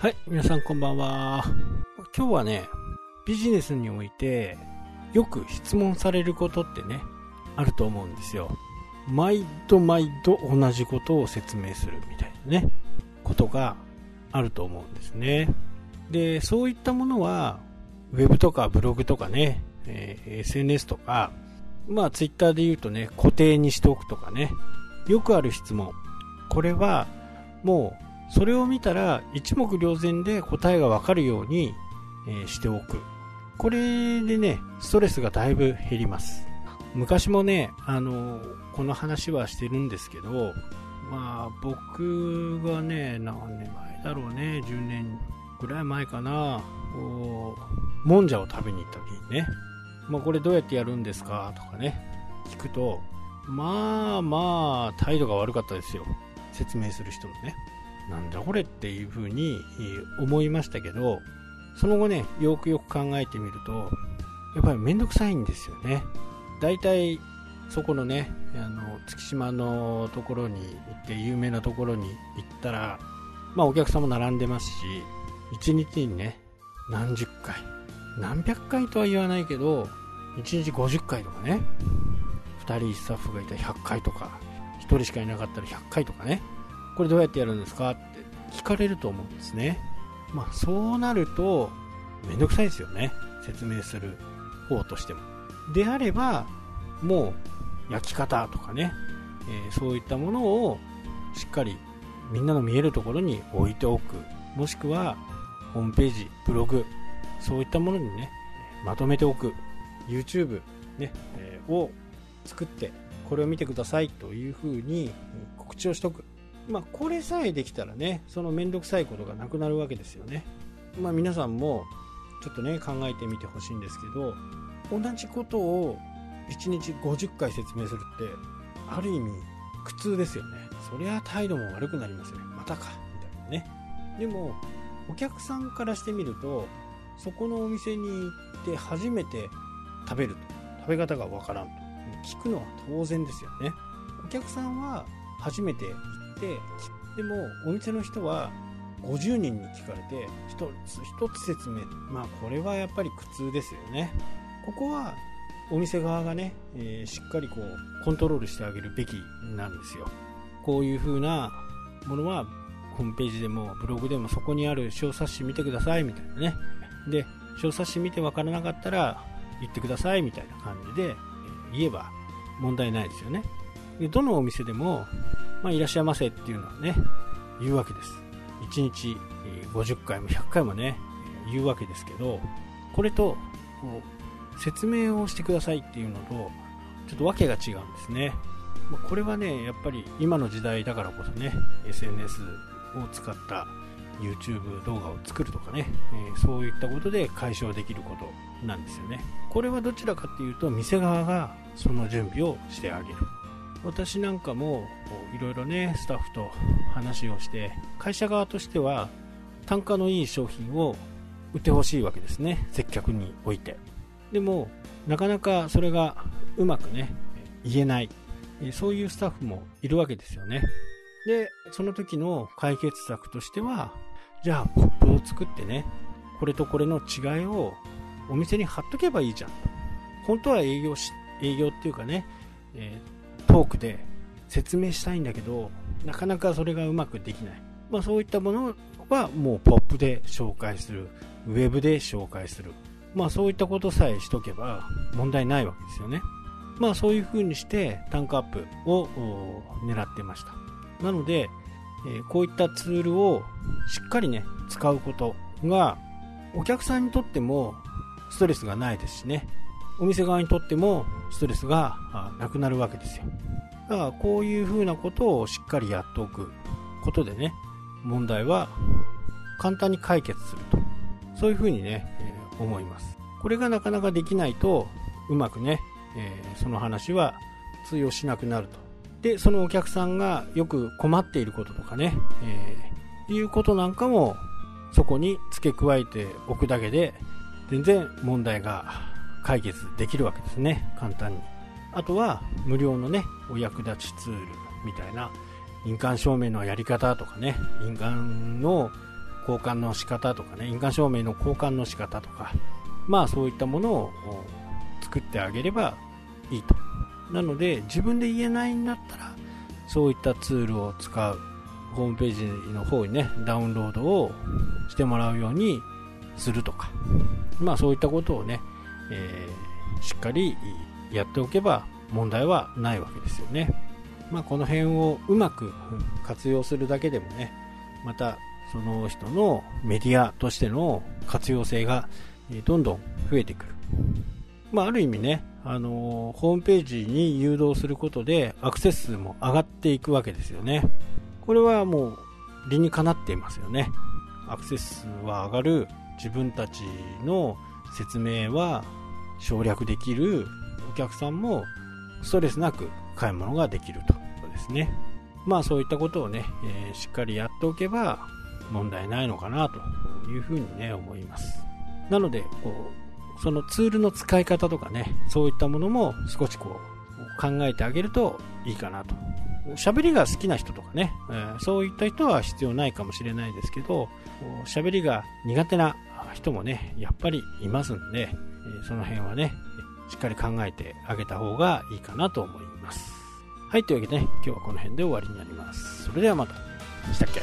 はい、皆さんこんばんは。今日はね、ビジネスにおいてよく質問されることってね、あると思うんですよ。毎度毎度同じことを説明するみたいなね、ことがあると思うんですね。で、そういったものは、ウェブとかブログとかね、えー SNS とか、まあツイッターで言うとね、固定にしておくとかね、よくある質問。これは、もう、それを見たら一目瞭然で答えがわかるように、えしておく。これでね、ストレスがだいぶ減ります。昔もね、あの、この話はしてるんですけど、まあ、僕がね、何年前だろうね、10年ぐらい前かな、こう、もんじゃを食べに行った時にね、まあ、これどうやってやるんですか？とかね、聞くと、まあまあ、態度が悪かったですよ。説明する人のね。なんだこれっていう風に思いましたけど、その後ね、よくよく考えてみると、やっぱりめんどくさいんですよね。大体、そこのね、あの、月島のところに行って、有名なところに行ったら、まあお客さんも並んでますし、一日にね、何十回、何百回とは言わないけど、1日50回とかね、2人スタッフがいたら100回とか、1人しかいなかったら100回とかね、これどうやってやるんですか？って聞かれると思うんですね。まあそうなると、めんどくさいですよね。説明する方としても。であれば、もう焼き方とかね、えーそういったものをしっかりみんなの見えるところに置いておく。もしくは、ホームページ、ブログ、そういったものにね、まとめておく。YouTube、ね、えーを作って、これを見てくださいというふうに告知をしとく。まあ、これさえできたらね、そのめんどくさいことがなくなるわけですよね。まあ、皆さんも、ちょっとね、考えてみてほしいんですけど、同じことを1日50回説明するって、ある意味、苦痛ですよね。そりゃ態度も悪くなりますよね。またか、みたいなね。でも、お客さんからしてみると、そこのお店に行って初めて食べると。食べ方がわからんと。聞くのは当然ですよね。お客さんは初めて行て、でもお店の人は50人に聞かれて一つ一つ説明。まあこれはやっぱり苦痛ですよね。ここはお店側がね、えーしっかりこうコントロールしてあげるべきなんですよ。こういう風なものはホームページでもブログでもそこにある小冊子見てくださいみたいなね。で、小冊子見てわからなかったら言ってくださいみたいな感じで言えば問題ないですよね。でどのお店でも、まあ、いらっしゃいませっていうのはね、言うわけです。1日50回も100回もね、言うわけですけど、これと、こう、説明をしてくださいっていうのと、ちょっと訳が違うんですね。まこれはね、やっぱり今の時代だからこそね、SNS を使った YouTube 動画を作るとかね、えーそういったことで解消できることなんですよね。これはどちらかっていうと、店側がその準備をしてあげる。私なんかもいろいろね、スタッフと話をして、会社側としては単価のいい商品を売ってほしいわけですね、接客において。でも、なかなかそれがうまくね、言えない。そういうスタッフもいるわけですよね。で、その時の解決策としては、じゃあ、ポップを作ってね、これとこれの違いをお店に貼っとけばいいじゃん。本当は営業し、営業っていうかね、えートークで説明したいんだけど、なかなかそれがうまくできない。まあそういったものはもうポップで紹介する、ウェブで紹介する。まあそういったことさえしとけば問題ないわけですよね。まあそういう風にして単価アップを狙ってました。なので、えこういったツールをしっかりね、使うことがお客さんにとってもストレスがないですしね、お店側にとってもストレスがなくなるわけですよ。だからこういう風なことをしっかりやっておくことでね、問題は簡単に解決すると。そういう風にね、えー思います。これがなかなかできないと、うまくね、えーその話は通用しなくなると。で、そのお客さんがよく困っていることとかね、えーいうことなんかもそこに付け加えておくだけで全然問題が解決できるわけですね、簡単に。あとは無料のね、お役立ちツールみたいな印鑑証明のやり方とかね、印鑑の交換の仕方とかね、印鑑証明の交換の仕方とか、まあそういったものを作ってあげればいいと。なので、自分で言えないんだったら、そういったツールを使う。ホームページの方にね、ダウンロードをしてもらうようにするとか、まあそういったことをね、えー、しっかりやっておけば問題はないわけですよね。まあこの辺をうまく活用するだけでもね、またその人のメディアとしての活用性がどんどん増えてくる。まあ、ある意味ね、あの、ホームページに誘導することでアクセス数も上がっていくわけですよね。これはもう理にかなっていますよね。アクセス数は上がる、自分たちの説明は省略できる、お客さんもストレスなく買い物ができるということですね。まあそういったことをね、えー、しっかりやっておけば問題ないのかなというふうにね、思います。なので、こう、そのツールの使い方とかね、そういったものも少しこう、考えてあげるといいかなと。喋りが好きな人とかね、えー、そういった人は必要ないかもしれないですけど、喋りが苦手な人もね、やっぱりいますんで、えその辺はね、しっかり考えてあげた方がいいかなと思います。はい、というわけでね、今日はこの辺で終わりになります。それではまた。したっけ？